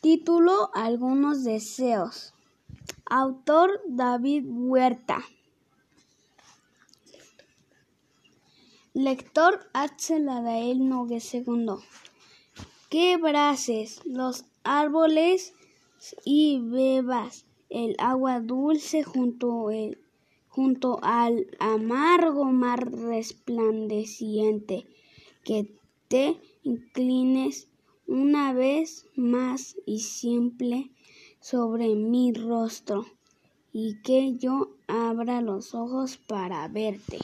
Título Algunos deseos. Autor David Huerta. Lector Axel Adael Nogue II. Que braces los árboles y bebas el agua dulce junto, el, junto al amargo mar resplandeciente. Que te inclines una vez más y simple sobre mi rostro y que yo abra los ojos para verte.